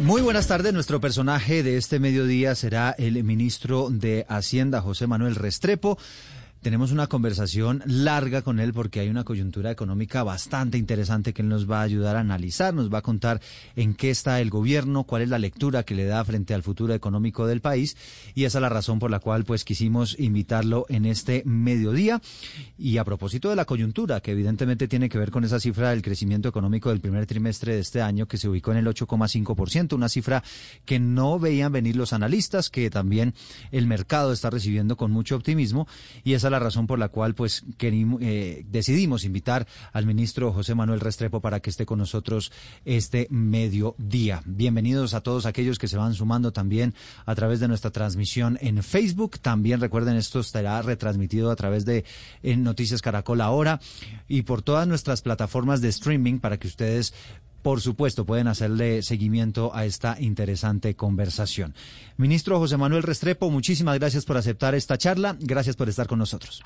Muy buenas tardes. Nuestro personaje de este mediodía será el ministro de Hacienda, José Manuel Restrepo. Tenemos una conversación larga con él porque hay una coyuntura económica bastante interesante que él nos va a ayudar a analizar, nos va a contar en qué está el gobierno, cuál es la lectura que le da frente al futuro económico del país y esa es la razón por la cual pues quisimos invitarlo en este mediodía. Y a propósito de la coyuntura, que evidentemente tiene que ver con esa cifra del crecimiento económico del primer trimestre de este año que se ubicó en el 8,5%, una cifra que no veían venir los analistas, que también el mercado está recibiendo con mucho optimismo y esa la razón por la cual pues querimos, eh, decidimos invitar al ministro José Manuel Restrepo para que esté con nosotros este mediodía. Bienvenidos a todos aquellos que se van sumando también a través de nuestra transmisión en Facebook. También recuerden esto estará retransmitido a través de Noticias Caracol ahora y por todas nuestras plataformas de streaming para que ustedes por supuesto, pueden hacerle seguimiento a esta interesante conversación. Ministro José Manuel Restrepo, muchísimas gracias por aceptar esta charla. Gracias por estar con nosotros.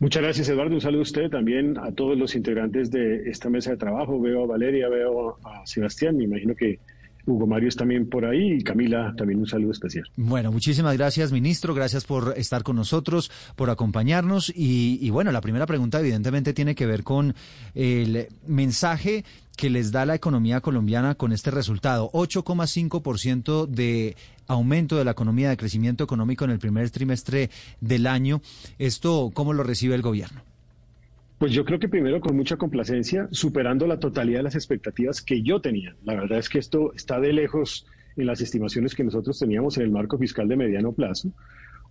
Muchas gracias, Eduardo. Un saludo a usted también, a todos los integrantes de esta mesa de trabajo. Veo a Valeria, veo a Sebastián. Me imagino que Hugo Mario es también por ahí y Camila también un saludo especial. Bueno, muchísimas gracias, ministro. Gracias por estar con nosotros, por acompañarnos. Y, y, bueno, la primera pregunta evidentemente tiene que ver con el mensaje que les da la economía colombiana con este resultado. 8,5% de aumento de la economía, de crecimiento económico en el primer trimestre del año. ¿Esto cómo lo recibe el gobierno? Pues yo creo que primero con mucha complacencia, superando la totalidad de las expectativas que yo tenía. La verdad es que esto está de lejos en las estimaciones que nosotros teníamos en el marco fiscal de mediano plazo.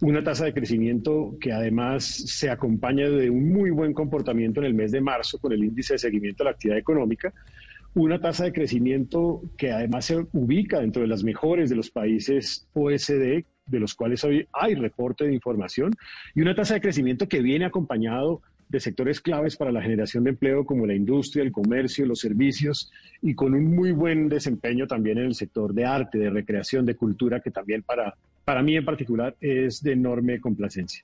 Una tasa de crecimiento que además se acompaña de un muy buen comportamiento en el mes de marzo con el índice de seguimiento de la actividad económica. Una tasa de crecimiento que además se ubica dentro de las mejores de los países OECD, de los cuales hoy hay reporte de información, y una tasa de crecimiento que viene acompañado de sectores claves para la generación de empleo como la industria, el comercio, los servicios y con un muy buen desempeño también en el sector de arte, de recreación, de cultura, que también para, para mí en particular es de enorme complacencia.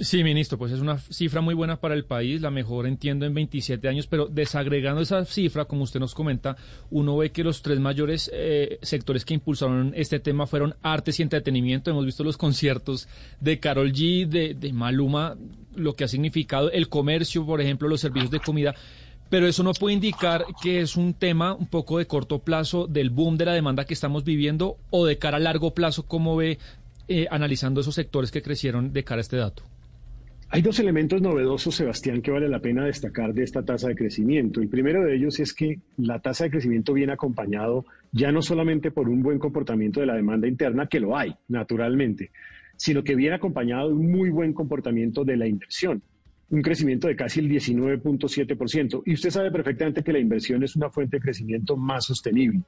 Sí, ministro, pues es una cifra muy buena para el país, la mejor entiendo en 27 años, pero desagregando esa cifra, como usted nos comenta, uno ve que los tres mayores eh, sectores que impulsaron este tema fueron artes y entretenimiento. Hemos visto los conciertos de Carol G, de, de Maluma, lo que ha significado el comercio, por ejemplo, los servicios de comida pero eso no puede indicar que es un tema un poco de corto plazo del boom de la demanda que estamos viviendo o de cara a largo plazo, ¿cómo ve eh, analizando esos sectores que crecieron de cara a este dato? Hay dos elementos novedosos, Sebastián, que vale la pena destacar de esta tasa de crecimiento. El primero de ellos es que la tasa de crecimiento viene acompañado ya no solamente por un buen comportamiento de la demanda interna, que lo hay, naturalmente, sino que viene acompañado de un muy buen comportamiento de la inversión un crecimiento de casi el 19.7%. Y usted sabe perfectamente que la inversión es una fuente de crecimiento más sostenible.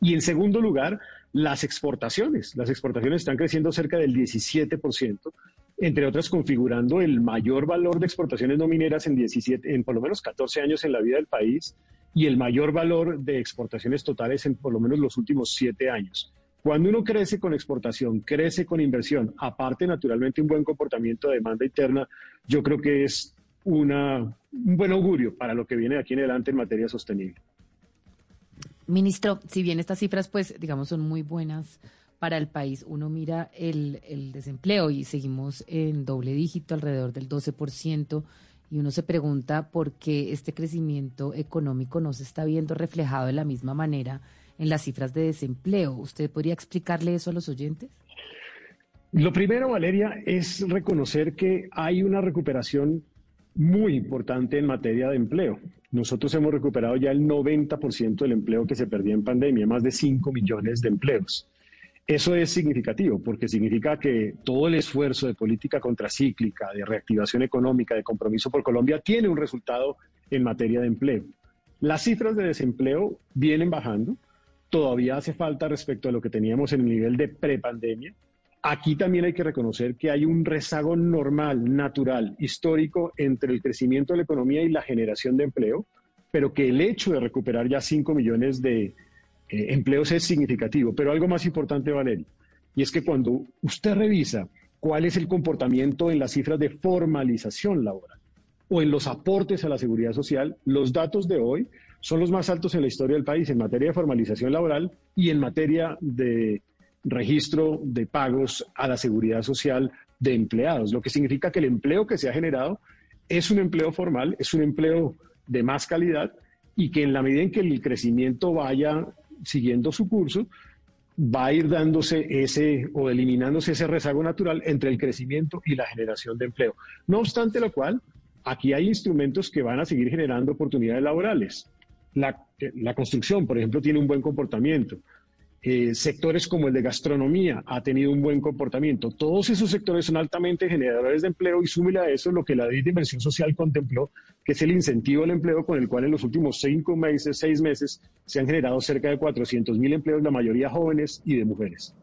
Y en segundo lugar, las exportaciones. Las exportaciones están creciendo cerca del 17%, entre otras configurando el mayor valor de exportaciones no mineras en, 17, en por lo menos 14 años en la vida del país y el mayor valor de exportaciones totales en por lo menos los últimos 7 años. Cuando uno crece con exportación, crece con inversión, aparte naturalmente un buen comportamiento de demanda interna, yo creo que es una, un buen augurio para lo que viene de aquí en adelante en materia sostenible. Ministro, si bien estas cifras, pues, digamos, son muy buenas para el país, uno mira el, desempleo y seguimos en doble dígito, alrededor del 12%, y uno se pregunta por qué este crecimiento económico no se está viendo reflejado de la misma manera en las cifras de desempleo. ¿Usted podría explicarle eso a los oyentes? Lo primero, Valeria, es reconocer que hay una recuperación muy importante en materia de empleo. Nosotros hemos recuperado ya el 90% del empleo que se perdía en pandemia, más de 5 millones de empleos. Eso es significativo porque significa que todo el esfuerzo de política contracíclica, de reactivación económica, de compromiso por Colombia tiene un resultado en materia de empleo. Las cifras de desempleo vienen bajando, todavía hace falta respecto a lo que teníamos en el nivel de prepandemia. Aquí también hay que reconocer que hay un rezago normal, natural, histórico entre el crecimiento de la economía y la generación de empleo, pero que el hecho de recuperar ya 5 millones de eh, empleos es significativo. Pero algo más importante, Valeria, y es que cuando usted revisa cuál es el comportamiento en las cifras de formalización laboral o en los aportes a la seguridad social, los datos de hoy son los más altos en la historia del país en materia de formalización laboral y en materia de registro de pagos a la seguridad social de empleados, lo que significa que el empleo que se ha generado es un empleo formal, es un empleo de más calidad y que en la medida en que el crecimiento vaya siguiendo su curso, va a ir dándose ese o eliminándose ese rezago natural entre el crecimiento y la generación de empleo. No obstante lo cual, aquí hay instrumentos que van a seguir generando oportunidades laborales. La, la construcción, por ejemplo, tiene un buen comportamiento. Eh, sectores como el de gastronomía ha tenido un buen comportamiento. Todos esos sectores son altamente generadores de empleo y súmele a eso lo que la ley de inversión social contempló, que es el incentivo al empleo con el cual en los últimos cinco meses, seis meses, se han generado cerca de 400 mil empleos, la mayoría jóvenes y de mujeres.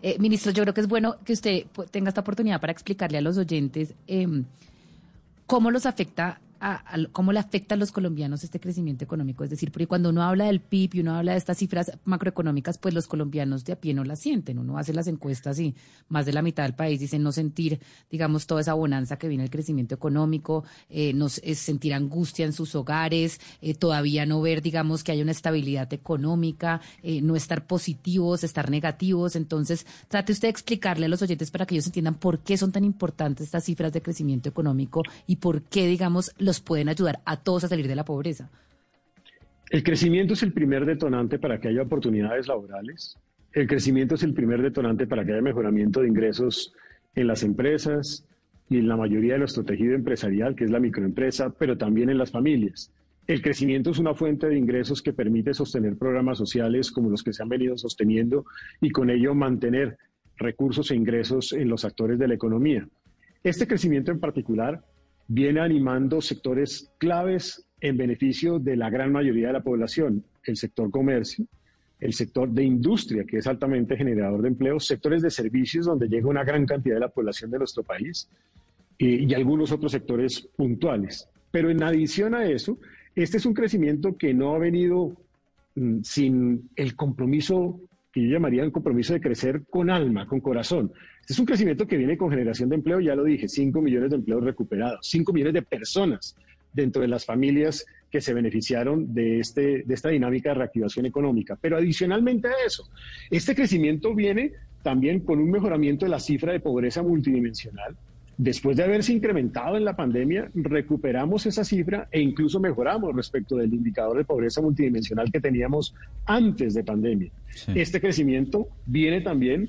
Eh, ministro, yo creo que es bueno que usted tenga esta oportunidad para explicarle a los oyentes em, cómo los afecta cómo le afecta a los colombianos este crecimiento económico. Es decir, porque cuando uno habla del PIB y uno habla de estas cifras macroeconómicas, pues los colombianos de a pie no las sienten. Uno hace las encuestas y más de la mitad del país dicen no sentir, digamos, toda esa bonanza que viene el crecimiento económico, eh, no, es sentir angustia en sus hogares, eh, todavía no ver, digamos, que hay una estabilidad económica, eh, no estar positivos, estar negativos. Entonces, trate usted de explicarle a los oyentes para que ellos entiendan por qué son tan importantes estas cifras de crecimiento económico y por qué, digamos, los pueden ayudar a todos a salir de la pobreza? El crecimiento es el primer detonante para que haya oportunidades laborales. El crecimiento es el primer detonante para que haya mejoramiento de ingresos en las empresas y en la mayoría de nuestro tejido empresarial, que es la microempresa, pero también en las familias. El crecimiento es una fuente de ingresos que permite sostener programas sociales como los que se han venido sosteniendo y con ello mantener recursos e ingresos en los actores de la economía. Este crecimiento en particular viene animando sectores claves en beneficio de la gran mayoría de la población, el sector comercio, el sector de industria, que es altamente generador de empleo, sectores de servicios, donde llega una gran cantidad de la población de nuestro país, y, y algunos otros sectores puntuales. Pero en adición a eso, este es un crecimiento que no ha venido mm, sin el compromiso que yo llamaría un compromiso de crecer con alma, con corazón. Este es un crecimiento que viene con generación de empleo, ya lo dije, 5 millones de empleos recuperados, 5 millones de personas dentro de las familias que se beneficiaron de, este, de esta dinámica de reactivación económica. Pero adicionalmente a eso, este crecimiento viene también con un mejoramiento de la cifra de pobreza multidimensional, Después de haberse incrementado en la pandemia, recuperamos esa cifra e incluso mejoramos respecto del indicador de pobreza multidimensional que teníamos antes de pandemia. Este crecimiento viene también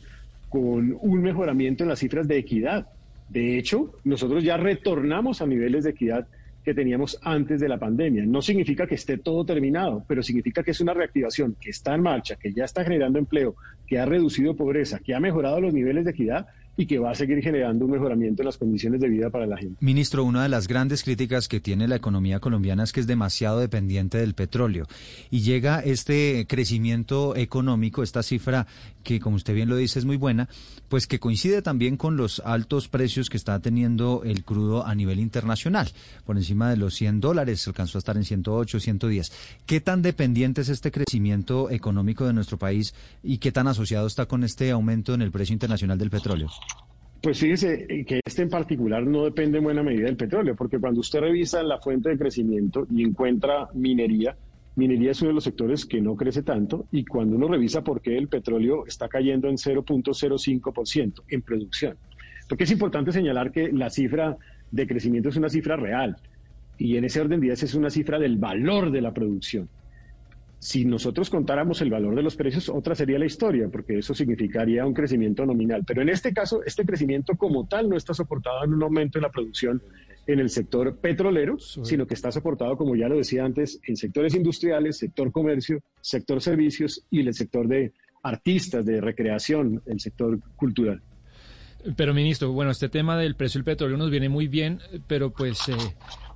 con un mejoramiento en las cifras de equidad. De hecho, nosotros ya retornamos a niveles de equidad que teníamos antes de la pandemia. No significa que esté todo terminado, pero significa que es una reactivación que está en marcha, que ya está generando empleo, que ha reducido pobreza, que ha mejorado los niveles de equidad y que va a seguir generando un mejoramiento en las condiciones de vida para la gente. Ministro, una de las grandes críticas que tiene la economía colombiana es que es demasiado dependiente del petróleo y llega este crecimiento económico, esta cifra que como usted bien lo dice es muy buena, pues que coincide también con los altos precios que está teniendo el crudo a nivel internacional, por encima de los 100 dólares, alcanzó a estar en 108, 110. ¿Qué tan dependiente es este crecimiento económico de nuestro país y qué tan asociado está con este aumento en el precio internacional del petróleo? Pues fíjese eh, que este en particular no depende en buena medida del petróleo, porque cuando usted revisa la fuente de crecimiento y encuentra minería, minería es uno de los sectores que no crece tanto y cuando uno revisa por qué el petróleo está cayendo en 0.05% en producción. Porque es importante señalar que la cifra de crecimiento es una cifra real. Y en ese orden de ideas es una cifra del valor de la producción. Si nosotros contáramos el valor de los precios, otra sería la historia, porque eso significaría un crecimiento nominal. Pero en este caso, este crecimiento como tal no está soportado en un aumento en la producción en el sector petrolero, sino que está soportado, como ya lo decía antes, en sectores industriales, sector comercio, sector servicios y el sector de artistas, de recreación, el sector cultural. Pero, ministro, bueno, este tema del precio del petróleo nos viene muy bien, pero pues eh,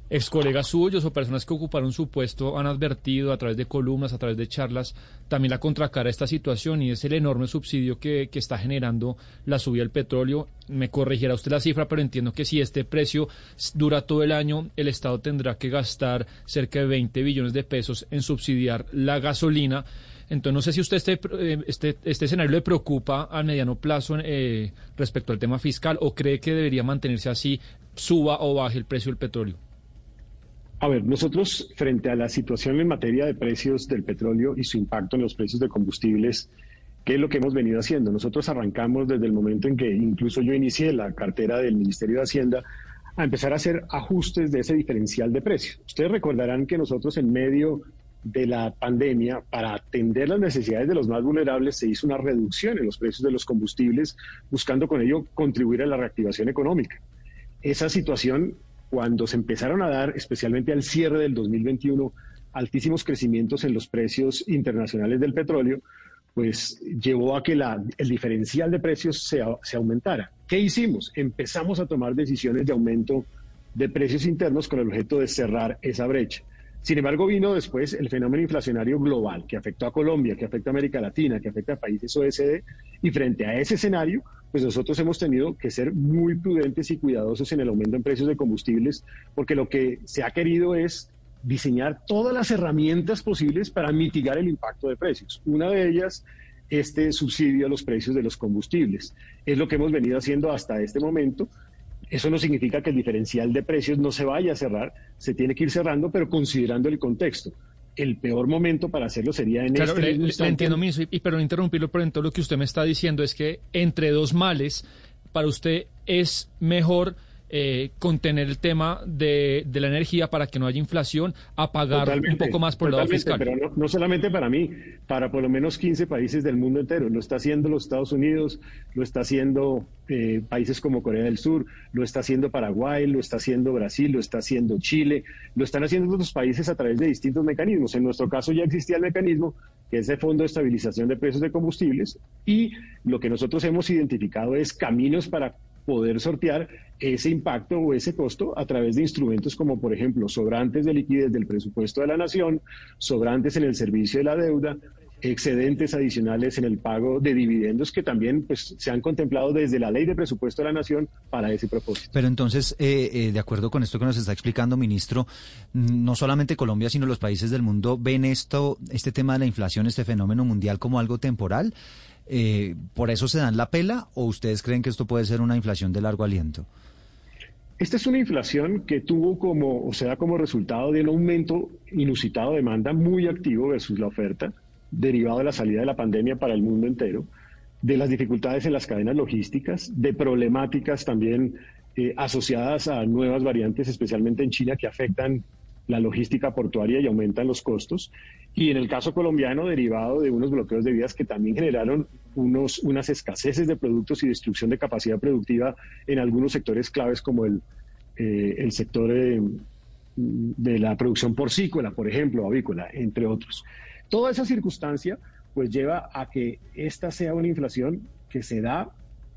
ex colegas suyos o personas que ocuparon su puesto han advertido a través de columnas, a través de charlas, también la contracara esta situación y es el enorme subsidio que, está generando la subida del petróleo. Me corregirá usted la cifra, pero entiendo que si este precio dura todo el año, el Estado tendrá que gastar cerca de 20 billones de pesos en subsidiar la gasolina. Entonces, no sé si usted este, este, este escenario le preocupa a mediano plazo eh, respecto al tema fiscal o cree que debería mantenerse así, suba o baje el precio del petróleo. A ver, nosotros frente a la situación en materia de precios del petróleo y su impacto en los precios de combustibles, ¿qué es lo que hemos venido haciendo? Nosotros arrancamos desde el momento en que incluso yo inicié la cartera del Ministerio de Hacienda a empezar a hacer ajustes de ese diferencial de precios. Ustedes recordarán que nosotros en medio de la pandemia, para atender las necesidades de los más vulnerables, se hizo una reducción en los precios de los combustibles, buscando con ello contribuir a la reactivación económica. Esa situación cuando se empezaron a dar, especialmente al cierre del 2021, altísimos crecimientos en los precios internacionales del petróleo, pues llevó a que la, el diferencial de precios se, se aumentara. ¿Qué hicimos? Empezamos a tomar decisiones de aumento de precios internos con el objeto de cerrar esa brecha. Sin embargo, vino después el fenómeno inflacionario global que afectó a Colombia, que afecta a América Latina, que afecta a países OECD, y frente a ese escenario, pues nosotros hemos tenido que ser muy prudentes y cuidadosos en el aumento en precios de combustibles, porque lo que se ha querido es diseñar todas las herramientas posibles para mitigar el impacto de precios. Una de ellas, este subsidio a los precios de los combustibles. Es lo que hemos venido haciendo hasta este momento. Eso no significa que el diferencial de precios no se vaya a cerrar, se tiene que ir cerrando, pero considerando el contexto el peor momento para hacerlo sería en claro, este le, le entiendo, ministro, y, perdón interrumpirlo, pero entonces lo que usted me está diciendo es que entre dos males, para usted es mejor eh, contener el tema de, de, la energía para que no haya inflación, a pagar un poco más por el lado fiscal. Pero no, no, solamente para mí, para por lo menos 15 países del mundo entero. Lo está haciendo los Estados Unidos, lo está haciendo eh, países como Corea del Sur, lo está haciendo Paraguay, lo está haciendo Brasil, lo está haciendo Chile, lo están haciendo otros países a través de distintos mecanismos. En nuestro caso ya existía el mecanismo, que es el Fondo de Estabilización de Precios de Combustibles, y lo que nosotros hemos identificado es caminos para poder sortear ese impacto o ese costo a través de instrumentos como, por ejemplo, sobrantes de liquidez del presupuesto de la nación, sobrantes en el servicio de la deuda, excedentes adicionales en el pago de dividendos que también pues, se han contemplado desde la ley de presupuesto de la nación para ese propósito. Pero entonces, eh, eh, de acuerdo con esto que nos está explicando, ministro, no solamente Colombia, sino los países del mundo ven esto, este tema de la inflación, este fenómeno mundial como algo temporal. Eh, ¿Por eso se dan la pela o ustedes creen que esto puede ser una inflación de largo aliento? Esta es una inflación que tuvo como, o sea, como resultado de un aumento inusitado de demanda muy activo versus la oferta, derivado de la salida de la pandemia para el mundo entero, de las dificultades en las cadenas logísticas, de problemáticas también eh, asociadas a nuevas variantes, especialmente en China, que afectan la logística portuaria y aumentan los costos. Y en el caso colombiano, derivado de unos bloqueos de vías que también generaron unos, unas escaseces de productos y destrucción de capacidad productiva en algunos sectores claves como el, eh, el sector de, de la producción porcícola, por ejemplo, avícola, entre otros. Toda esa circunstancia pues lleva a que esta sea una inflación que se da,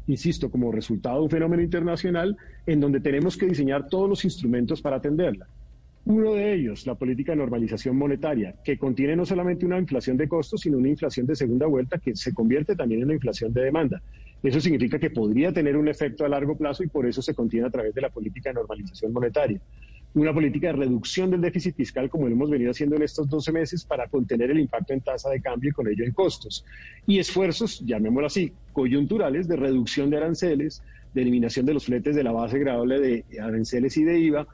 insisto, como resultado de un fenómeno internacional en donde tenemos que diseñar todos los instrumentos para atenderla. Uno de ellos, la política de normalización monetaria, que contiene no solamente una inflación de costos, sino una inflación de segunda vuelta que se convierte también en una inflación de demanda. Eso significa que podría tener un efecto a largo plazo y por eso se contiene a través de la política de normalización monetaria. Una política de reducción del déficit fiscal, como lo hemos venido haciendo en estos 12 meses, para contener el impacto en tasa de cambio y con ello en costos. Y esfuerzos, llamémoslo así, coyunturales de reducción de aranceles, de eliminación de los fletes de la base gradable de aranceles y de IVA,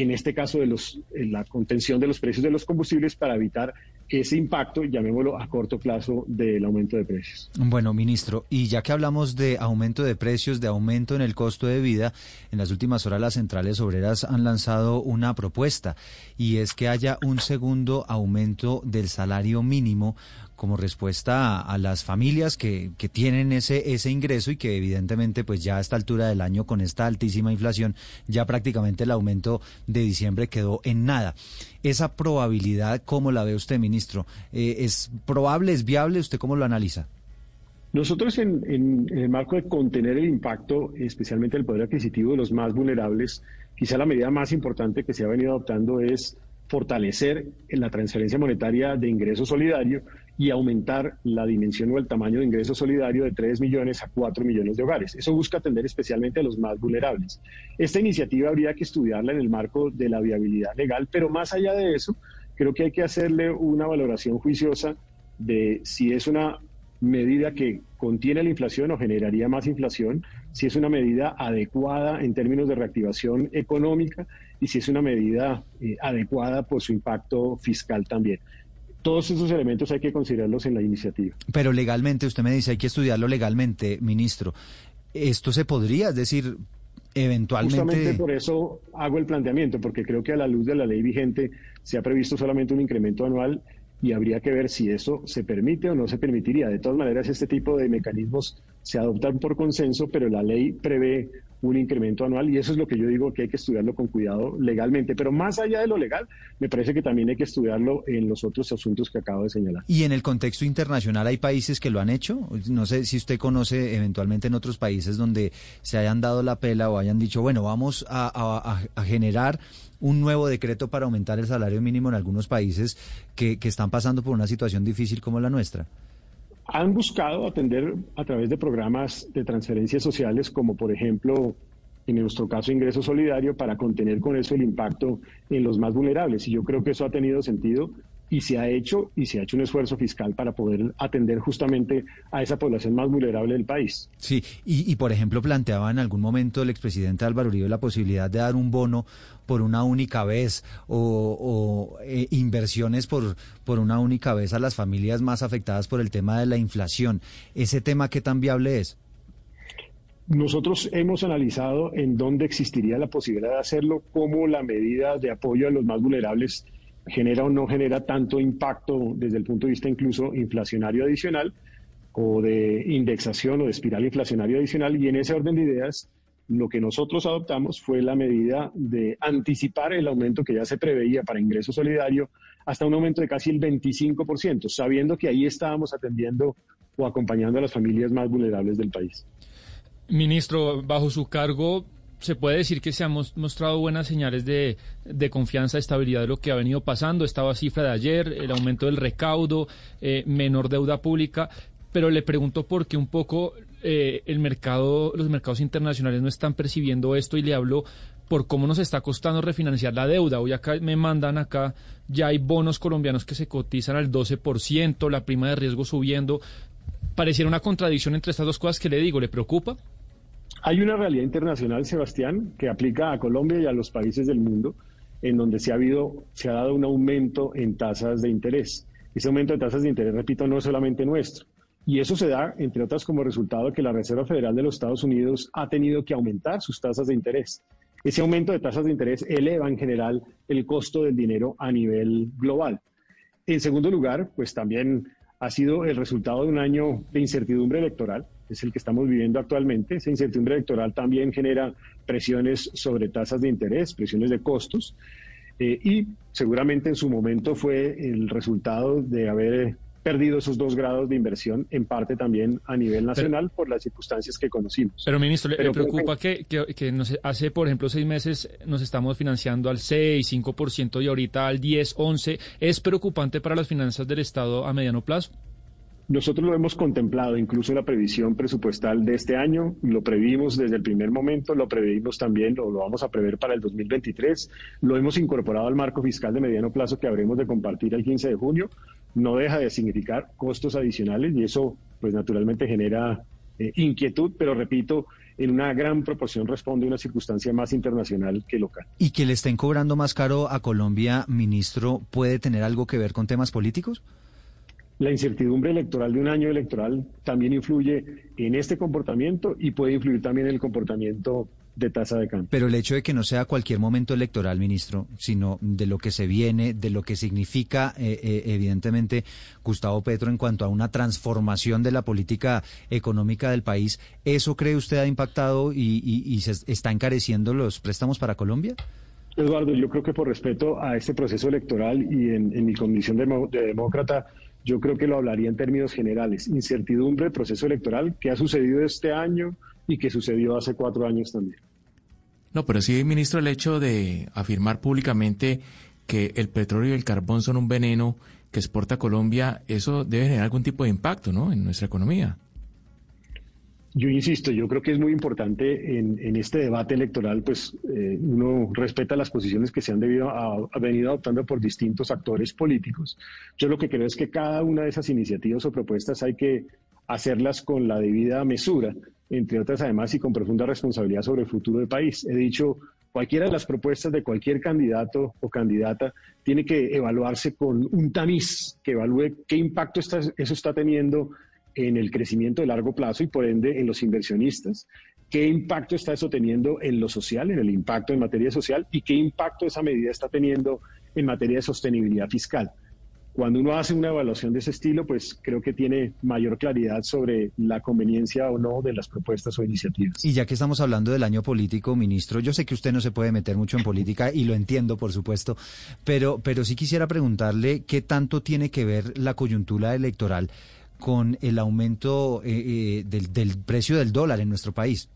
en este caso de los, la contención de los precios de los combustibles para evitar ese impacto, llamémoslo a corto plazo, del aumento de precios. Bueno, ministro, y ya que hablamos de aumento de precios, de aumento en el costo de vida, en las últimas horas las centrales obreras han lanzado una propuesta y es que haya un segundo aumento del salario mínimo como respuesta a, las familias que, que, tienen ese, ese ingreso y que evidentemente pues ya a esta altura del año con esta altísima inflación ya prácticamente el aumento de diciembre quedó en nada. Esa probabilidad, ¿cómo la ve usted, ministro? Eh, ¿Es probable, es viable? ¿Usted cómo lo analiza? Nosotros en, en, en, el marco de contener el impacto, especialmente el poder adquisitivo de los más vulnerables, quizá la medida más importante que se ha venido adoptando es fortalecer la transferencia monetaria de ingreso solidario y aumentar la dimensión o el tamaño de ingreso solidario de 3 millones a 4 millones de hogares. Eso busca atender especialmente a los más vulnerables. Esta iniciativa habría que estudiarla en el marco de la viabilidad legal, pero más allá de eso, creo que hay que hacerle una valoración juiciosa de si es una medida que contiene la inflación o generaría más inflación, si es una medida adecuada en términos de reactivación económica y si es una medida eh, adecuada por su impacto fiscal también todos esos elementos hay que considerarlos en la iniciativa. Pero legalmente, usted me dice, hay que estudiarlo legalmente, ministro. ¿Esto se podría, es decir, eventualmente... Justamente por eso hago el planteamiento, porque creo que a la luz de la ley vigente se ha previsto solamente un incremento anual y habría que ver si eso se permite o no se permitiría. De todas maneras, este tipo de mecanismos se adoptan por consenso, pero la ley prevé un incremento anual y eso es lo que yo digo que hay que estudiarlo con cuidado legalmente. Pero más allá de lo legal, me parece que también hay que estudiarlo en los otros asuntos que acabo de señalar. ¿Y en el contexto internacional hay países que lo han hecho? No sé si usted conoce eventualmente en otros países donde se hayan dado la pela o hayan dicho, bueno, vamos a, generar un nuevo decreto para aumentar el salario mínimo en algunos países que están pasando por una situación difícil como la nuestra han buscado atender a través de programas de transferencias sociales, como por ejemplo, en nuestro caso, ingreso solidario, para contener con eso el impacto en los más vulnerables. Y yo creo que eso ha tenido sentido y se ha hecho y se ha hecho un esfuerzo fiscal para poder atender justamente a esa población más vulnerable del país. Sí, y, y por ejemplo planteaba en algún momento el expresidente Álvaro Uribe la posibilidad de dar un bono por una única vez o, o eh, inversiones por, por una única vez a las familias más afectadas por el tema de la inflación. ¿Ese tema qué tan viable es? Nosotros hemos analizado en dónde existiría la posibilidad de hacerlo, como la medida de apoyo a los más vulnerables genera o no genera tanto impacto desde el punto de vista incluso inflacionario adicional o de indexación o de espiral inflacionario adicional. Y en ese orden de ideas, lo que nosotros adoptamos fue la medida de anticipar el aumento que ya se preveía para ingreso solidario hasta un aumento de casi el 25%, sabiendo que ahí estábamos atendiendo o acompañando a las familias más vulnerables del país. Ministro, bajo su cargo, se puede decir que se han mostrado buenas señales de, de, confianza, estabilidad de lo que ha venido pasando. Estaba cifra de ayer, el aumento del recaudo, eh, menor deuda pública. Pero le pregunto por qué un poco eh, el mercado, los mercados internacionales no están percibiendo esto y le hablo por cómo nos está costando refinanciar la deuda. Hoy acá me mandan acá, ya hay bonos colombianos que se cotizan al 12%, la prima de riesgo subiendo. Pareciera una contradicción entre estas dos cosas que le digo, ¿le preocupa? Hay una realidad internacional, Sebastián, que aplica a Colombia y a los países del mundo, en donde se ha, habido, se ha dado un aumento en tasas de interés. Ese aumento de tasas de interés, repito, no es solamente nuestro. Y eso se da, entre otras, como resultado de que la Reserva Federal de los Estados Unidos ha tenido que aumentar sus tasas de interés. Ese aumento de tasas de interés eleva en general el costo del dinero a nivel global. En segundo lugar, pues también ha sido el resultado de un año de incertidumbre electoral es el que estamos viviendo actualmente. Esa incertidumbre electoral también genera presiones sobre tasas de interés, presiones de costos, eh, y seguramente en su momento fue el resultado de haber perdido esos dos grados de inversión, en parte también a nivel nacional por las circunstancias que conocimos. Pero, ministro, ¿le, preocupa que, que, hace, por ejemplo, seis meses nos estamos financiando al 6, 5% y ahorita al 10, 11? ¿Es preocupante para las finanzas del Estado a mediano plazo? Nosotros lo hemos contemplado, incluso la previsión presupuestal de este año, lo previmos desde el primer momento, lo previmos también, lo vamos a prever para el 2023, lo hemos incorporado al marco fiscal de mediano plazo que habremos de compartir el 15 de junio, no deja de significar costos adicionales y eso pues naturalmente genera eh, inquietud, pero repito, en una gran proporción responde a una circunstancia más internacional que local. ¿Y que le estén cobrando más caro a Colombia, ministro, puede tener algo que ver con temas políticos? La incertidumbre electoral de un año electoral también influye en este comportamiento y puede influir también en el comportamiento de tasa de cambio. Pero el hecho de que no sea cualquier momento electoral, ministro, sino de lo que se viene, de lo que significa, eh, eh, evidentemente, Gustavo Petro en cuanto a una transformación de la política económica del país, ¿eso cree usted ha impactado y, se está encareciendo los préstamos para Colombia? Eduardo, yo creo que por respeto a este proceso electoral y en, mi condición de, de demócrata, yo creo que lo hablaría en términos generales. Incertidumbre, proceso electoral, que ha sucedido este año, y que sucedió hace cuatro años también. No, pero sí, ministro, el hecho de afirmar públicamente que el petróleo y el carbón son un veneno que exporta Colombia, eso debe tener algún tipo de impacto, ¿no? En nuestra economía. Yo insisto, yo creo que es muy importante en, este debate electoral, pues eh, uno respeta las posiciones que se han debido a, venido adoptando por distintos actores políticos. Yo lo que creo es que cada una de esas iniciativas o propuestas hay que hacerlas con la debida mesura entre otras además y con profunda responsabilidad sobre el futuro del país. He dicho, cualquiera de las propuestas de cualquier candidato o candidata tiene que evaluarse con un tamiz que evalúe qué impacto está, eso está teniendo en el crecimiento de largo plazo y por ende en los inversionistas, qué impacto está eso teniendo en lo social, en el impacto en materia social y qué impacto esa medida está teniendo en materia de sostenibilidad fiscal. Cuando uno hace una evaluación de ese estilo, pues creo que tiene mayor claridad sobre la conveniencia o no de las propuestas o iniciativas. Y ya que estamos hablando del año político, ministro, yo sé que usted no se puede meter mucho en política y lo entiendo, por supuesto, pero, pero sí quisiera preguntarle qué tanto tiene que ver la coyuntura electoral con el aumento eh, eh, del, precio del dólar en nuestro país.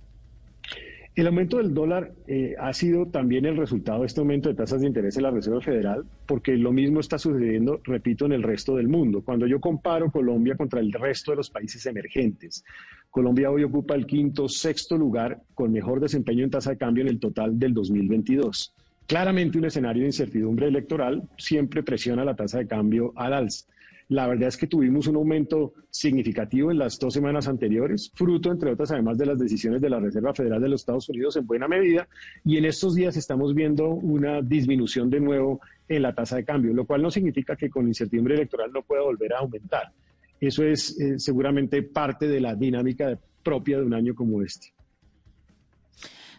El aumento del dólar eh, ha sido también el resultado de este aumento de tasas de interés en la Reserva Federal, porque lo mismo está sucediendo, repito, en el resto del mundo. Cuando yo comparo Colombia contra el resto de los países emergentes, Colombia hoy ocupa el quinto, sexto lugar con mejor desempeño en tasa de cambio en el total del 2022. Claramente un escenario de incertidumbre electoral siempre presiona la tasa de cambio al alza. La verdad es que tuvimos un aumento significativo en las dos semanas anteriores, fruto, entre otras, además de las decisiones de la Reserva Federal de los Estados Unidos en buena medida, y en estos días estamos viendo una disminución de nuevo en la tasa de cambio, lo cual no significa que con incertidumbre electoral no pueda volver a aumentar. Eso es eh, seguramente parte de la dinámica propia de un año como este.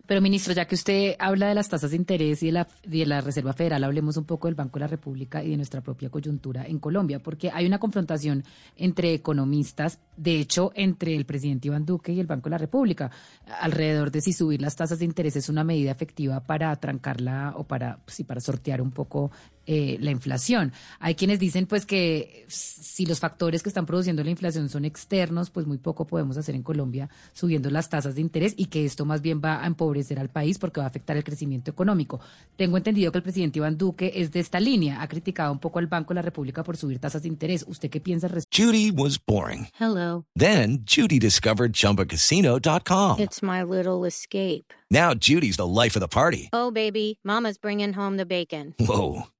Pero, ministro, ya que usted habla de las tasas de interés y de la, de la Reserva Federal, hablemos un poco del Banco de la República y de nuestra propia coyuntura en Colombia, porque hay una confrontación entre economistas, de hecho, entre el presidente Iván Duque y el Banco de la República, alrededor de si subir las tasas de interés es una medida efectiva para trancarla o para, sí, para sortear un poco eh, la inflación. Hay quienes dicen pues que si los factores que están produciendo la inflación son externos, pues muy poco podemos hacer en Colombia subiendo las tasas de interés y que esto más bien va a empobrecer al país porque va a afectar el crecimiento económico. Tengo entendido que el presidente Iván Duque es de esta línea, ha criticado un poco al Banco de la República por subir tasas de interés. ¿Usted qué piensa Judy was boring. Hello. Then Judy discovered chumbacasino.com. It's my little escape. Now Judy's the life of the party. Oh baby, mama's bringing home the bacon. Whoa,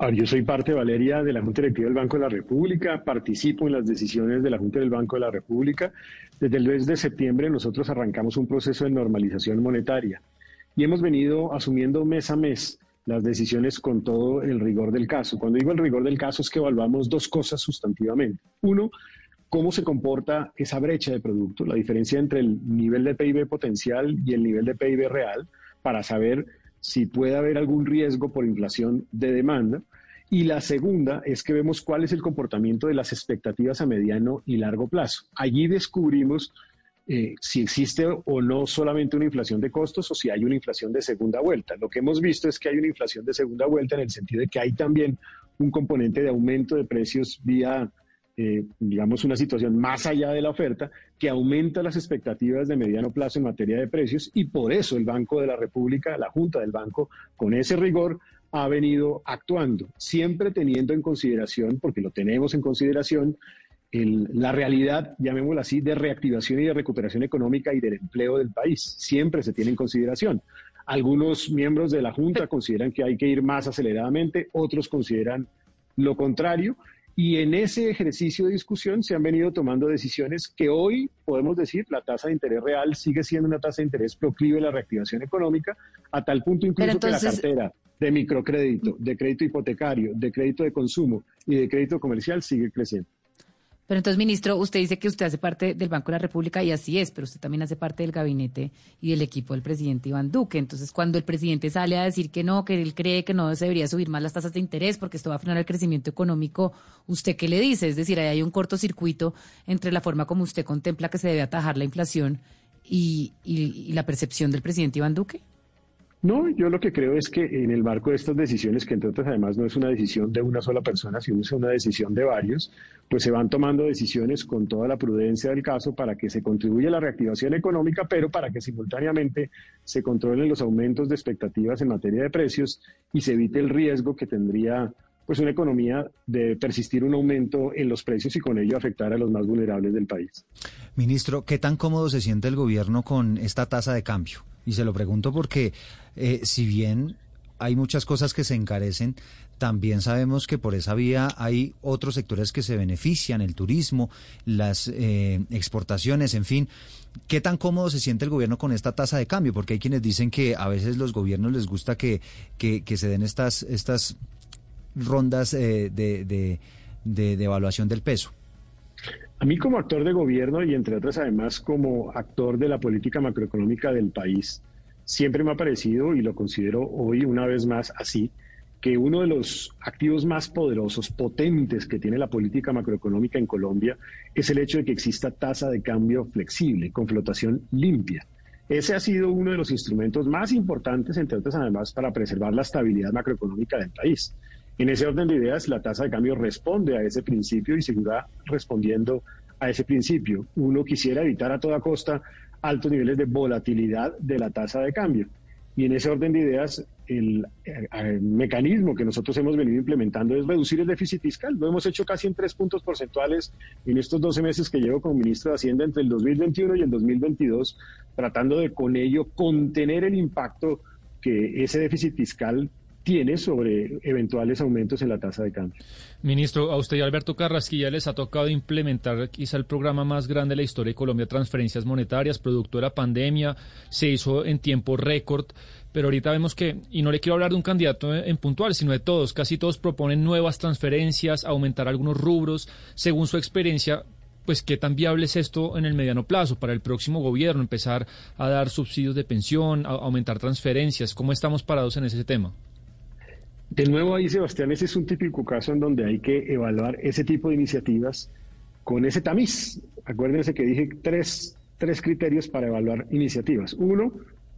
ministro. yo soy parte, Valeria, de la Junta Directiva del Banco de la República, participo en las decisiones de la Junta del Banco de la República. Desde el mes de septiembre nosotros arrancamos un proceso de normalización monetaria y hemos venido asumiendo mes a mes las decisiones con todo el rigor del caso. Cuando digo el rigor del caso es que evaluamos dos cosas sustantivamente. Uno, cómo se comporta esa brecha de producto, la diferencia entre el nivel de PIB potencial y el nivel de PIB real, para saber si puede haber algún riesgo por inflación de demanda. Y la segunda es que vemos cuál es el comportamiento de las expectativas a mediano y largo plazo. Allí descubrimos eh, si existe o no solamente una inflación de costos o si hay una inflación de segunda vuelta. Lo que hemos visto es que hay una inflación de segunda vuelta en el sentido de que hay también un componente de aumento de precios vía eh, digamos, una situación más allá de la oferta que aumenta las expectativas de mediano plazo en materia de precios y por eso el Banco de la República, la Junta del Banco, con ese rigor, ha venido actuando, siempre teniendo en consideración, porque lo tenemos en consideración, el- la realidad, llamémosla así, de reactivación y de recuperación económica y del empleo del país. Siempre se tiene en consideración. Algunos miembros de la Junta consideran que hay que ir más aceleradamente, otros consideran lo contrario. Y en ese ejercicio de discusión se han venido tomando decisiones que hoy podemos decir la tasa de interés real sigue siendo una tasa de interés proclive a la reactivación económica, a tal punto incluso entonces- que la cartera de microcrédito, de crédito hipotecario, de crédito de consumo y de crédito comercial sigue creciendo. Pero entonces, ministro, usted dice que usted hace parte del Banco de la República y así es, pero usted también hace parte del gabinete y del equipo del presidente Iván Duque. Entonces, cuando el presidente sale a decir que no, que él cree que no se debería subir más las tasas de interés porque esto va a frenar el crecimiento económico, ¿usted qué le dice? Es decir, ahí hay un cortocircuito entre la forma como usted contempla que se debe atajar la inflación y, y- y la percepción del presidente Iván Duque. No, yo lo que creo es que en el marco de estas decisiones, que entre otras además no es una decisión de una sola persona, sino es una decisión de varios, pues se van tomando decisiones con toda la prudencia del caso para que se contribuya a la reactivación económica, pero para que simultáneamente se controlen los aumentos de expectativas en materia de precios y se evite el riesgo que tendría pues una economía de persistir un aumento en los precios y con ello afectar a los más vulnerables del país. Ministro, ¿qué tan cómodo se siente el gobierno con esta tasa de cambio? Y se lo pregunto porque eh, si bien hay muchas cosas que se encarecen, también sabemos que por esa vía hay otros sectores que se benefician, el turismo, las eh, exportaciones, en fin. ¿Qué tan cómodo se siente el gobierno con esta tasa de cambio? Porque hay quienes dicen que a veces los gobiernos les gusta que, que, se den estas, estas rondas eh, de, de, de, de evaluación del peso. A mí como actor de gobierno y entre otras además como actor de la política macroeconómica del país, siempre me ha parecido y lo considero hoy una vez más así, que uno de los activos más poderosos, potentes que tiene la política macroeconómica en Colombia es el hecho de que exista tasa de cambio flexible, con flotación limpia. Ese ha sido uno de los instrumentos más importantes, entre otras además, para preservar la estabilidad macroeconómica del país. En ese orden de ideas, la tasa de cambio responde a ese principio y seguirá respondiendo a ese principio. Uno quisiera evitar a toda costa altos niveles de volatilidad de la tasa de cambio. Y en ese orden de ideas, el, eh, el mecanismo que nosotros hemos venido implementando es reducir el déficit fiscal. Lo hemos hecho casi en tres puntos porcentuales en estos 12 meses que llevo como ministro de Hacienda entre el 2021 y el 2022, tratando de con ello contener el impacto que ese déficit fiscal tiene sobre eventuales aumentos en la tasa de cambio. Ministro, a usted y Alberto Carrasquilla les ha tocado implementar quizá el programa más grande de la historia de Colombia, transferencias monetarias, producto de la pandemia, se hizo en tiempo récord, pero ahorita vemos que, y no le quiero hablar de un candidato en puntual, sino de todos, casi todos proponen nuevas transferencias, aumentar algunos rubros, según su experiencia, pues qué tan viable es esto en el mediano plazo para el próximo gobierno, empezar a dar subsidios de pensión, aumentar transferencias, ¿cómo estamos parados en ese tema? De nuevo ahí, Sebastián, ese es un típico caso en donde hay que evaluar ese tipo de iniciativas con ese tamiz. Acuérdense que dije tres, tres criterios para evaluar iniciativas. Uno,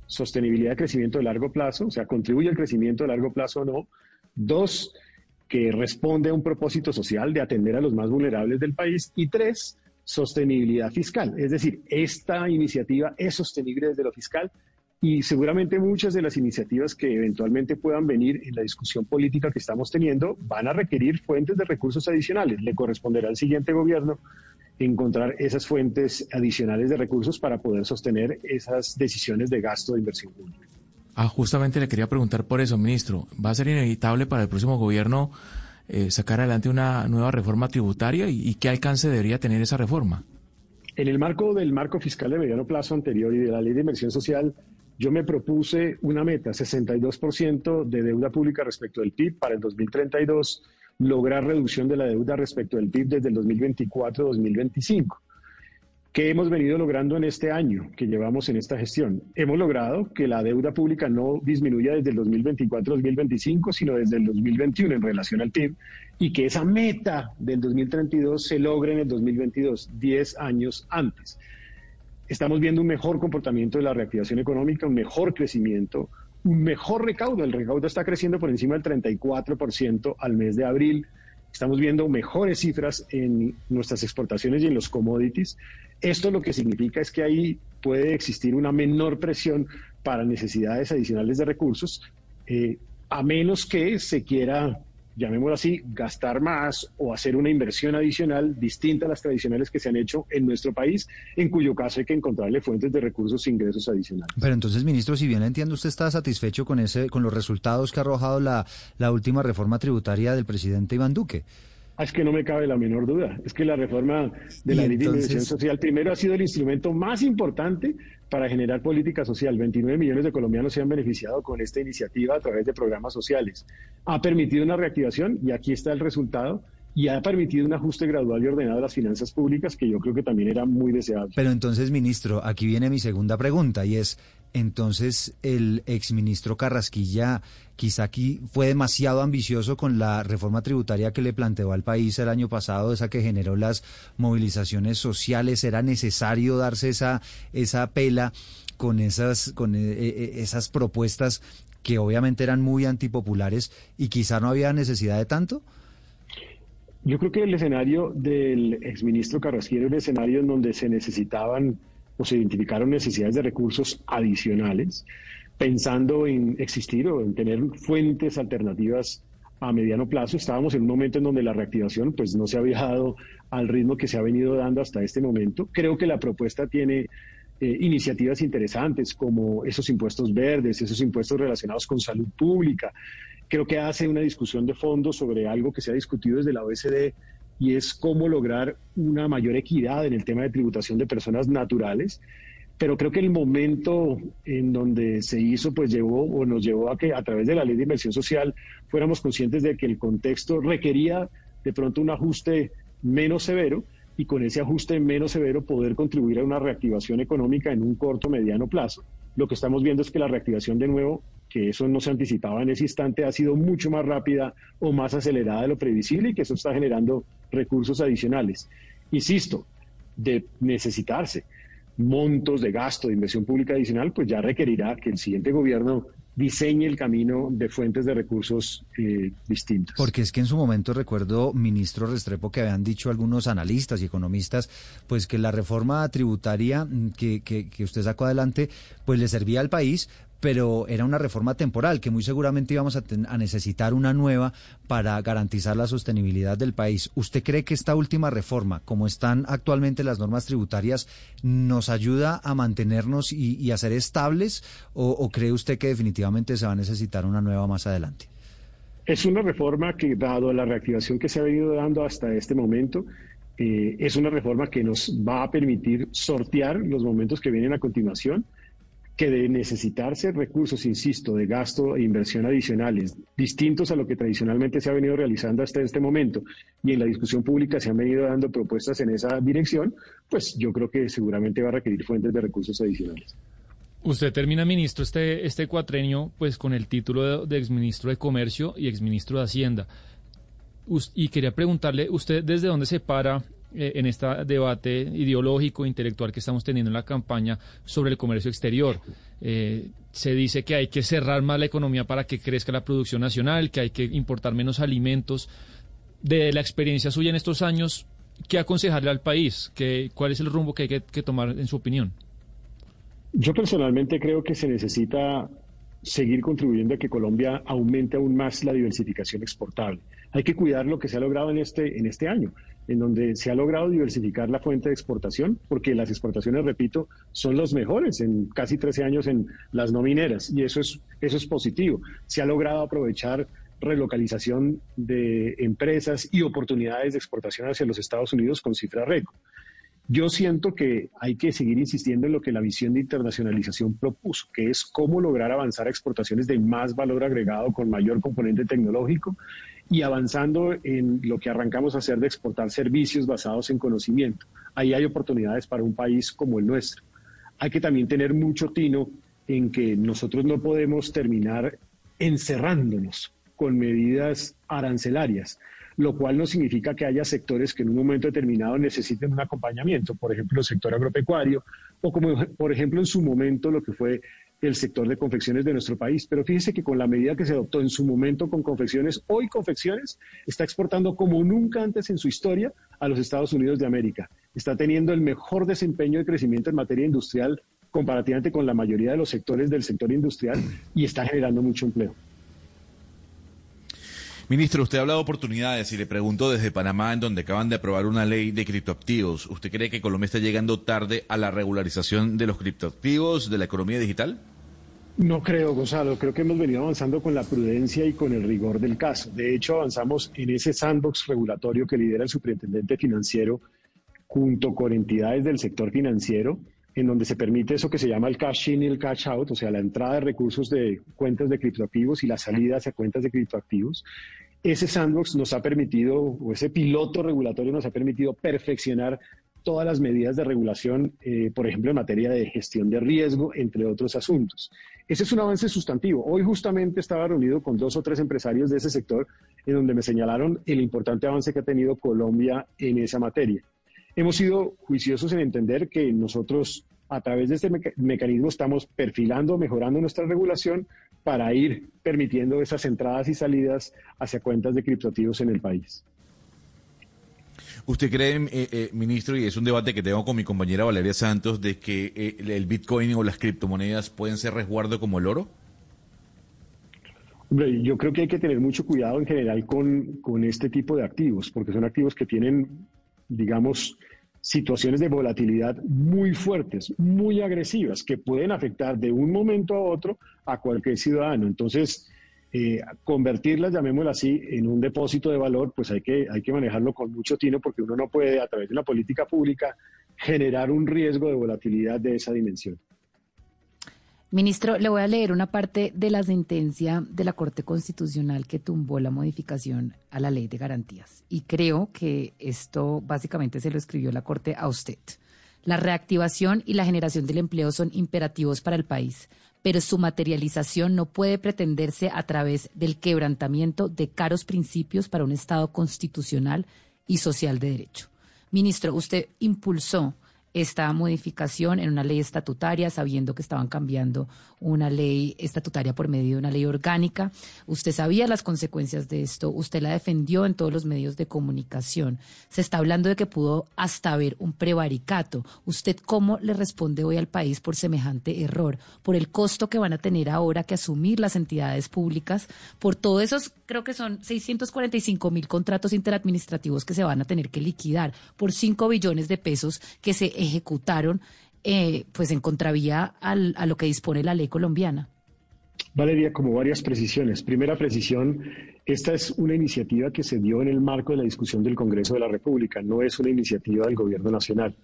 sostenibilidad de crecimiento de largo plazo, o sea, contribuye al crecimiento de largo plazo o no. Dos, que responde a un propósito social de atender a los más vulnerables del país. Y tres, sostenibilidad fiscal. Es decir, esta iniciativa es sostenible desde lo fiscal y seguramente muchas de las iniciativas que eventualmente puedan venir en la discusión política que estamos teniendo van a requerir fuentes de recursos adicionales. Le corresponderá al siguiente gobierno encontrar esas fuentes adicionales de recursos para poder sostener esas decisiones de gasto de inversión pública. Ah, justamente le quería preguntar por eso, ministro. ¿Va a ser inevitable para el próximo gobierno eh, sacar adelante una nueva reforma tributaria y, y qué alcance debería tener esa reforma? En el marco del marco fiscal de mediano plazo anterior y de la ley de inversión social, yo me propuse una meta, 62% de deuda pública respecto del PIB para el 2032, lograr reducción de la deuda respecto del PIB desde el 2024-2025. ¿Qué hemos venido logrando en este año que llevamos en esta gestión? Hemos logrado que la deuda pública no disminuya desde el 2024-2025, sino desde el 2021 en relación al PIB, y que esa meta del 2032 se logre en el 2022, 10 años antes. Estamos viendo un mejor comportamiento de la reactivación económica, un mejor crecimiento, un mejor recaudo. El recaudo está creciendo por encima del 34% al mes de abril. Estamos viendo mejores cifras en nuestras exportaciones y en los commodities. Esto lo que significa es que ahí puede existir una menor presión para necesidades adicionales de recursos, eh, a menos que se quiera llamémoslo así, gastar más o hacer una inversión adicional distinta a las tradicionales que se han hecho en nuestro país, en cuyo caso hay que encontrarle fuentes de recursos e ingresos adicionales. Pero entonces, ministro, si bien entiendo, usted está satisfecho con ese, con los resultados que ha arrojado la, la última reforma tributaria del presidente Iván Duque. Ah, Es que no me cabe la menor duda. Es que la reforma de la ley de inversión social primero ha sido el instrumento más importante para generar política social. 29 millones de colombianos se han beneficiado con esta iniciativa a través de programas sociales. Ha permitido una reactivación y aquí está el resultado y ha permitido un ajuste gradual y ordenado de las finanzas públicas que yo creo que también era muy deseable. Pero entonces, ministro, aquí viene mi segunda pregunta y es, entonces, el exministro Carrasquilla quizá aquí fue demasiado ambicioso con la reforma tributaria que le planteó al país el año pasado, esa que generó las movilizaciones sociales. ¿Era necesario darse esa, esa pela con esas, con eh, eh, esas propuestas que obviamente eran muy antipopulares y quizá no había necesidad de tanto? Yo creo que el escenario del exministro Carrasquilla era un escenario en donde se necesitaban o se identificaron necesidades de recursos adicionales, pensando en existir o en tener fuentes alternativas a mediano plazo. Estábamos en un momento en donde la reactivación pues no se había dado al ritmo que se ha venido dando hasta este momento. Creo que la propuesta tiene eh, iniciativas interesantes como esos impuestos verdes, esos impuestos relacionados con salud pública. Creo que hace una discusión de fondo sobre algo que se ha discutido desde la OECD y es cómo lograr una mayor equidad en el tema de tributación de personas naturales. Pero creo que el momento en donde se hizo, pues llevó o nos llevó a que a través de la ley de inversión social fuéramos conscientes de que el contexto requería de pronto un ajuste menos severo y con ese ajuste menos severo poder contribuir a una reactivación económica en un corto mediano plazo. Lo que estamos viendo es que la reactivación de nuevo, que eso no se anticipaba en ese instante, ha sido mucho más rápida o más acelerada de lo previsible y que eso está generando recursos adicionales. Insisto, de necesitarse montos de gasto de inversión pública adicional, pues ya requerirá que el siguiente gobierno diseñe el camino de fuentes de recursos eh, distintos. Porque es que en su momento recuerdo, ministro Restrepo, que habían dicho algunos analistas y economistas, pues que la reforma tributaria mm, que, que, que usted sacó adelante, pues le servía al país, pero era una reforma temporal, que muy seguramente íbamos a, necesitar una nueva para garantizar la sostenibilidad del país. ¿Usted cree que esta última reforma, como están actualmente las normas tributarias, nos ayuda a mantenernos y, y a ser estables? O, ¿O cree usted que definitivamente se va a necesitar una nueva más adelante? Es una reforma que, dado la reactivación que se ha venido dando hasta este momento, eh, es una reforma que nos va a permitir sortear los momentos que vienen a continuación, que de necesitarse recursos, insisto, de gasto e inversión adicionales, distintos a lo que tradicionalmente se ha venido realizando hasta este momento, y en la discusión pública se han venido dando propuestas en esa dirección, pues yo creo que seguramente va a requerir fuentes de recursos adicionales. Usted termina, ministro, este, este cuatrenio pues con el título de, exministro de Comercio y exministro de Hacienda. Y quería preguntarle, ¿usted desde dónde se para en este debate ideológico, intelectual que estamos teniendo en la campaña sobre el comercio exterior? Eh, se dice que hay que cerrar más la economía para que crezca la producción nacional, que hay que importar menos alimentos. De la experiencia suya en estos años, ¿qué aconsejarle al país? ¿Qué, ¿Cuál es el rumbo que hay que- que tomar en su opinión? Yo personalmente creo que se necesita seguir contribuyendo a que Colombia aumente aún más la diversificación exportable. Hay que cuidar lo que se ha logrado en este, en este año, en donde se ha logrado diversificar la fuente de exportación, porque las exportaciones, repito, son los mejores en casi 13 años en las no mineras, y eso es, eso es positivo. Se ha logrado aprovechar relocalización de empresas y oportunidades de exportación hacia los Estados Unidos con cifra récord. Yo siento que hay que seguir insistiendo en lo que la visión de internacionalización propuso, que es cómo lograr avanzar a exportaciones de más valor agregado con mayor componente tecnológico y avanzando en lo que arrancamos a hacer de exportar servicios basados en conocimiento. Ahí hay oportunidades para un país como el nuestro. Hay que también tener mucho tino en que nosotros no podemos terminar encerrándonos con medidas arancelarias lo cual no significa que haya sectores que en un momento determinado necesiten un acompañamiento, por ejemplo, el sector agropecuario, o como por ejemplo en su momento lo que fue el sector de confecciones de nuestro país. Pero fíjese que con la medida que se adoptó en su momento con confecciones, hoy confecciones está exportando como nunca antes en su historia a los Estados Unidos de América. Está teniendo el mejor desempeño de crecimiento en materia industrial comparativamente con la mayoría de los sectores del sector industrial y está generando mucho empleo. Ministro, usted habla de oportunidades y le pregunto desde Panamá, en donde acaban de aprobar una ley de criptoactivos. ¿Usted cree que Colombia está llegando tarde a la regularización de los criptoactivos, de la economía digital? No creo, Gonzalo. Creo que hemos venido avanzando con la prudencia y con el rigor del caso. De hecho, avanzamos en ese sandbox regulatorio que lidera el superintendente financiero junto con entidades del sector financiero, en donde se permite eso que se llama el cash in y el cash out, o sea, la entrada de recursos de cuentas de criptoactivos y la salida hacia cuentas de criptoactivos. Ese sandbox nos ha permitido, o ese piloto regulatorio nos ha permitido perfeccionar todas las medidas de regulación, eh, por ejemplo, en materia de gestión de riesgo, entre otros asuntos. Ese es un avance sustantivo. Hoy justamente estaba reunido con dos o tres empresarios de ese sector en donde me señalaron el importante avance que ha tenido Colombia en esa materia. Hemos sido juiciosos en entender que nosotros a través de este mecanismo estamos perfilando, mejorando nuestra regulación para ir permitiendo esas entradas y salidas hacia cuentas de criptoactivos en el país. ¿Usted cree, eh, eh, ministro, y es un debate que tengo con mi compañera Valeria Santos, de que eh, el Bitcoin o las criptomonedas pueden ser resguardo como el oro? Hombre, yo creo que hay que tener mucho cuidado en general con, con este tipo de activos, porque son activos que tienen digamos, situaciones de volatilidad muy fuertes, muy agresivas, que pueden afectar de un momento a otro a cualquier ciudadano. Entonces, eh, convertirlas, llamémoslo así, en un depósito de valor, pues hay que, hay que manejarlo con mucho tino porque uno no puede, a través de una política pública, generar un riesgo de volatilidad de esa dimensión. Ministro, le voy a leer una parte de la sentencia de la Corte Constitucional que tumbó la modificación a la ley de garantías. Y creo que esto básicamente se lo escribió la Corte a usted. La reactivación y la generación del empleo son imperativos para el país, pero su materialización no puede pretenderse a través del quebrantamiento de caros principios para un Estado constitucional y social de derecho. Ministro, usted impulsó esta modificación en una ley estatutaria, sabiendo que estaban cambiando una ley estatutaria por medio de una ley orgánica. Usted sabía las consecuencias de esto, usted la defendió en todos los medios de comunicación. Se está hablando de que pudo hasta haber un prevaricato. ¿Usted cómo le responde hoy al país por semejante error? Por el costo que van a tener ahora que asumir las entidades públicas, por todos esos, creo que son 645 mil contratos interadministrativos que se van a tener que liquidar, por 5 billones de pesos que se ejecutaron eh, pues en contravía a lo que dispone la ley colombiana. Valeria, como varias precisiones. Primera precisión, esta es una iniciativa que se dio en el marco de la discusión del Congreso de la República, no es una iniciativa del Gobierno Nacional.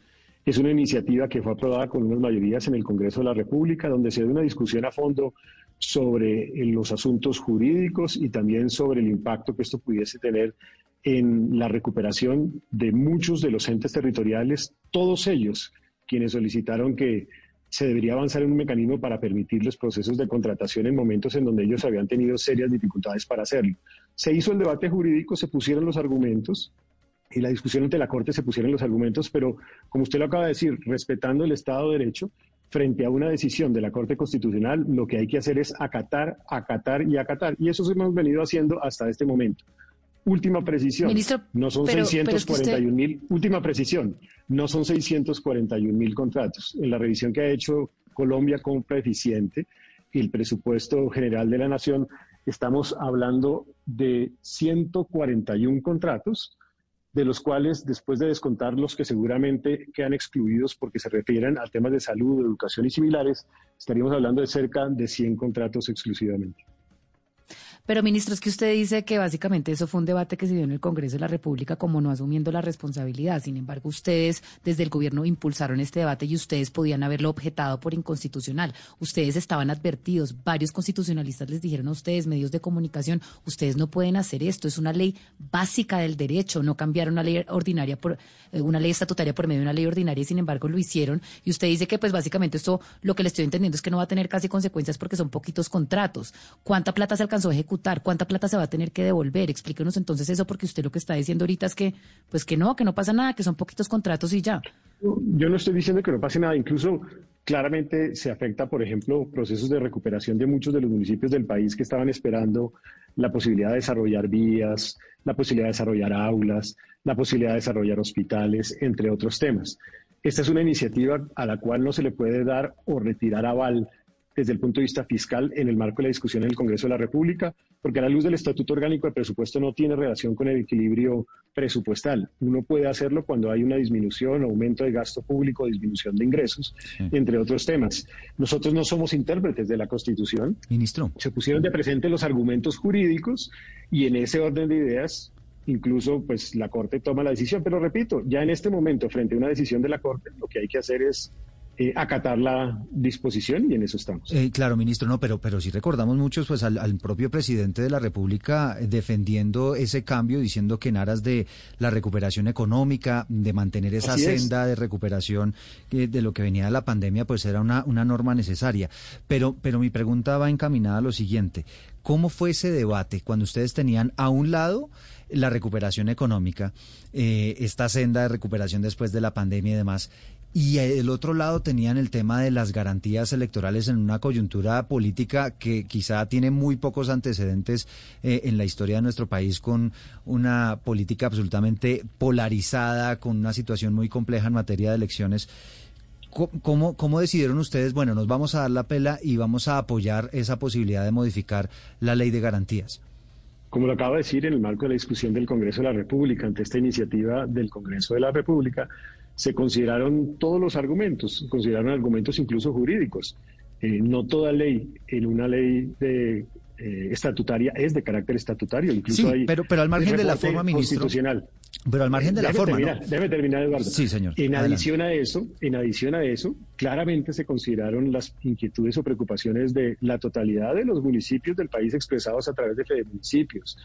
Es una iniciativa que fue aprobada con unas mayorías en el Congreso de la República, donde se dio una discusión a fondo sobre eh, los asuntos jurídicos y también sobre el impacto que esto pudiese tener en la recuperación de muchos de los entes territoriales, todos ellos quienes solicitaron que se debería avanzar en un mecanismo para permitir los procesos de contratación en momentos en donde ellos habían tenido serias dificultades para hacerlo. Se hizo el debate jurídico, se pusieron los argumentos y la discusión ante la Corte se pusieron los argumentos, pero como usted lo acaba de decir, respetando el Estado de Derecho, frente a una decisión de la Corte Constitucional, lo que hay que hacer es acatar, acatar y acatar. Y eso hemos venido haciendo hasta este momento. Última precisión. no son 641 mil. Última precisión. No son 641 mil contratos. En la revisión que ha hecho Colombia Compra Eficiente y el presupuesto general de la Nación, estamos hablando de 141 contratos, de los cuales, después de descontar los que seguramente quedan excluidos porque se refieren a temas de salud, educación y similares, estaríamos hablando de cerca de 100 contratos exclusivamente. Pero, ministro, es que usted dice que básicamente eso fue un debate que se dio en el Congreso de la República como no asumiendo la responsabilidad. Sin embargo, ustedes desde el gobierno impulsaron este debate y ustedes podían haberlo objetado por inconstitucional. Ustedes estaban advertidos. Varios constitucionalistas les dijeron a ustedes, medios de comunicación, ustedes no pueden hacer esto. Es una ley básica del derecho. No cambiar una ley ordinaria por eh, una ley estatutaria por medio de una ley ordinaria y sin embargo lo hicieron. Y usted dice que pues básicamente esto lo que le estoy entendiendo es que no va a tener casi consecuencias porque son poquitos contratos. ¿Cuánta plata se alcanzó a ejecutar? Cuánta plata se va a tener que devolver. Explíquenos entonces eso, porque usted lo que está diciendo ahorita es que, pues que no, que no pasa nada, que son poquitos contratos y ya. Yo no estoy diciendo que no pase nada, incluso claramente se afecta, por ejemplo, procesos de recuperación de muchos de los municipios del país que estaban esperando la posibilidad de desarrollar vías, la posibilidad de desarrollar aulas, la posibilidad de desarrollar hospitales, entre otros temas. Esta es una iniciativa a la cual no se le puede dar o retirar aval desde el punto de vista fiscal en el marco de la discusión en el Congreso de la República, porque a la luz del Estatuto Orgánico de Presupuesto no tiene relación con el equilibrio presupuestal. Uno puede hacerlo cuando hay una disminución, aumento de gasto público, disminución de ingresos, entre otros temas. Nosotros no somos intérpretes de la Constitución. Ministro. Se pusieron de presente los argumentos jurídicos y en ese orden de ideas incluso pues la Corte toma la decisión. Pero repito, ya en este momento, frente a una decisión de la Corte, lo que hay que hacer es eh, acatar la disposición y en eso estamos. Eh, claro, ministro, no, pero, pero sí recordamos muchos pues al, propio presidente de la República defendiendo ese cambio, diciendo que en aras de la recuperación económica, de mantener esa senda de recuperación eh, de lo que venía de la pandemia, pues era una, una norma necesaria. Pero, pero mi pregunta va encaminada a lo siguiente. ¿Cómo fue ese debate cuando ustedes tenían a un lado la recuperación económica, esta senda de recuperación después de la pandemia y demás, y el otro lado tenían el tema de las garantías electorales en una coyuntura política que quizá tiene muy pocos antecedentes eh, en la historia de nuestro país con una política absolutamente polarizada, con una situación muy compleja en materia de elecciones. ¿Cómo, ¿Cómo decidieron ustedes, bueno, nos vamos a dar la pela y vamos a apoyar esa posibilidad de modificar la ley de garantías? Como lo acaba de decir en el marco de la discusión del Congreso de la República, ante esta iniciativa del Congreso de la República, se consideraron todos los argumentos, consideraron argumentos incluso jurídicos. Eh, no toda ley en una ley de, eh, estatutaria es de carácter estatutario. Incluso sí, pero, pero al margen de la forma, ministro. Constitucional. Pero al margen de la forma. Terminar, ¿no? Déjeme terminar, Eduardo. Sí, señor. En adición a eso, en adición a eso, claramente se consideraron las inquietudes o preocupaciones de la totalidad de los municipios del país expresados a través de municipios,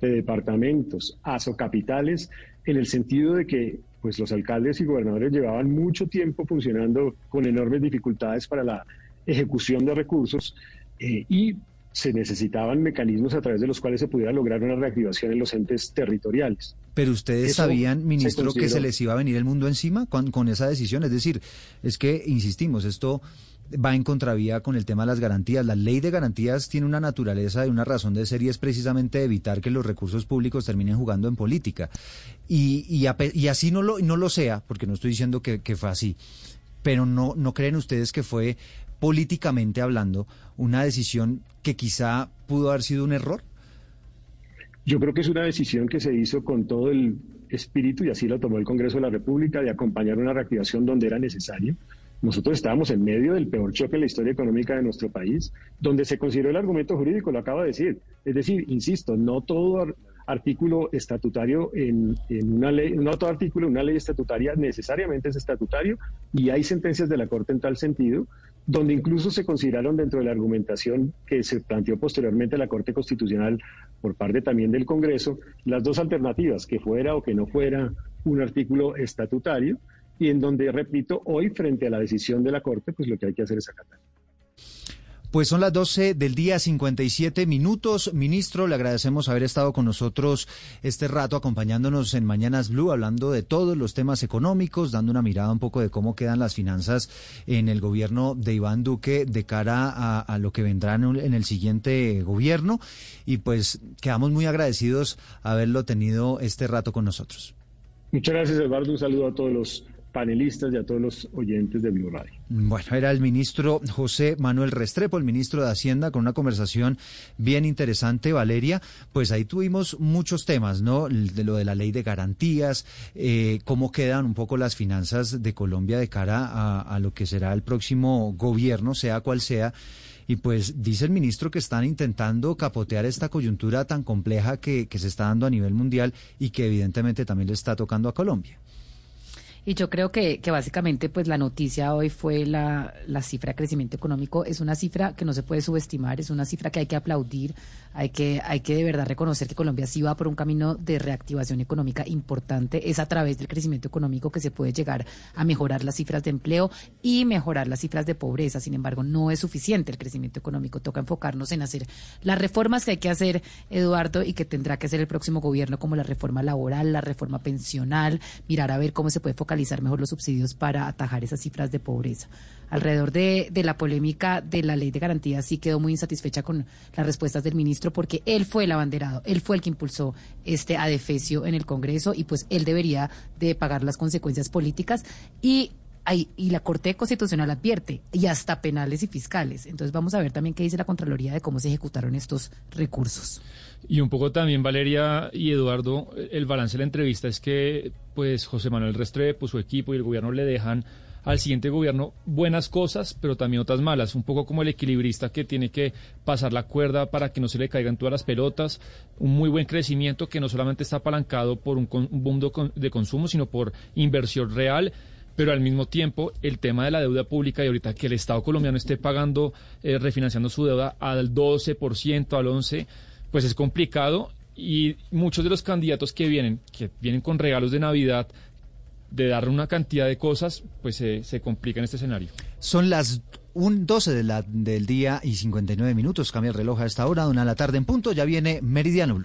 de departamentos, asocapitales, en el sentido de que pues los alcaldes y gobernadores llevaban mucho tiempo funcionando con enormes dificultades para la ejecución de recursos eh, y se necesitaban mecanismos a través de los cuales se pudiera lograr una reactivación en los entes territoriales. Pero ustedes sabían, ministro, que se les iba a venir el mundo encima con, con esa decisión. Es decir, es que, insistimos, esto va en contravía con el tema de las garantías. La ley de garantías tiene una naturaleza y una razón de ser y es precisamente evitar que los recursos públicos terminen jugando en política. Y, y, así no lo, no lo sea, porque no estoy diciendo que, que fue así, pero no, ¿no creen ustedes que fue políticamente hablando una decisión que quizá pudo haber sido un error? Yo creo que es una decisión que se hizo con todo el espíritu, y así lo tomó el Congreso de la República, de acompañar una reactivación donde era necesario. Nosotros estábamos en medio del peor choque en la historia económica de nuestro país, donde se consideró el argumento jurídico, lo acaba de decir. Es decir, insisto, no todo artículo estatutario en, una ley, no todo artículo en una ley estatutaria necesariamente es estatutario y hay sentencias de la Corte en tal sentido, donde incluso se consideraron dentro de la argumentación que se planteó posteriormente la Corte Constitucional por parte también del Congreso, las dos alternativas, que fuera o que no fuera un artículo estatutario, y en donde, repito, hoy frente a la decisión de la Corte, pues lo que hay que hacer es acatar. Pues son las 12 del día, 57 minutos. Ministro, le agradecemos haber estado con nosotros este rato acompañándonos en Mañanas Blue, hablando de todos los temas económicos, dando una mirada un poco de cómo quedan las finanzas en el gobierno de Iván Duque de cara a, lo que vendrá en el siguiente gobierno. Y pues quedamos muy agradecidos haberlo tenido este rato con nosotros. Muchas gracias, Eduardo. Un saludo a todos los panelistas y a todos los oyentes de Blue Radio. Bueno, era el ministro José Manuel Restrepo, el ministro de Hacienda, con una conversación bien interesante, Valeria. Pues ahí tuvimos muchos temas, ¿no? De lo de la ley de garantías, eh, cómo quedan un poco las finanzas de Colombia de cara a, lo que será el próximo gobierno, sea cual sea. Y pues dice el ministro que están intentando capotear esta coyuntura tan compleja que, que se está dando a nivel mundial y que evidentemente también le está tocando a Colombia. Y yo creo que, básicamente pues la noticia hoy fue la, la cifra de crecimiento económico. Es una cifra que no se puede subestimar, es una cifra que hay que aplaudir, hay que, hay que de verdad reconocer que Colombia sí va por un camino de reactivación económica importante. Es a través del crecimiento económico que se puede llegar a mejorar las cifras de empleo y mejorar las cifras de pobreza. Sin embargo, no es suficiente el crecimiento económico. Toca enfocarnos en hacer las reformas que hay que hacer, Eduardo, y que tendrá que hacer el próximo gobierno, como la reforma laboral, la reforma pensional, mirar a ver cómo se puede focar mejor los subsidios para atajar esas cifras de pobreza. Alrededor de, la polémica de la ley de garantías sí quedó muy insatisfecha con las respuestas del ministro porque él fue el abanderado, él fue el que impulsó este adefesio en el Congreso y pues él debería de pagar las consecuencias políticas y y la Corte Constitucional advierte, y hasta penales y fiscales. Entonces vamos a ver también qué dice la Contraloría de cómo se ejecutaron estos recursos. Y un poco también, Valeria y Eduardo, el balance de la entrevista es que pues José Manuel Restrepo, su equipo y el gobierno le dejan al siguiente gobierno buenas cosas, pero también otras malas, un poco como el equilibrista que tiene que pasar la cuerda para que no se le caigan todas las pelotas, un muy buen crecimiento que no solamente está apalancado por un boom de consumo, sino por inversión real pero al mismo tiempo el tema de la deuda pública y ahorita que el Estado colombiano esté pagando, eh, refinanciando su deuda al 12%, al 11%, pues es complicado y muchos de los candidatos que vienen, que vienen con regalos de Navidad, de dar una cantidad de cosas, pues se complica en este escenario. Son las un 12 de la, del día y 59 minutos. Cambia el reloj a esta hora, una de la tarde en punto. Ya viene Meridiano.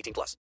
18 plus.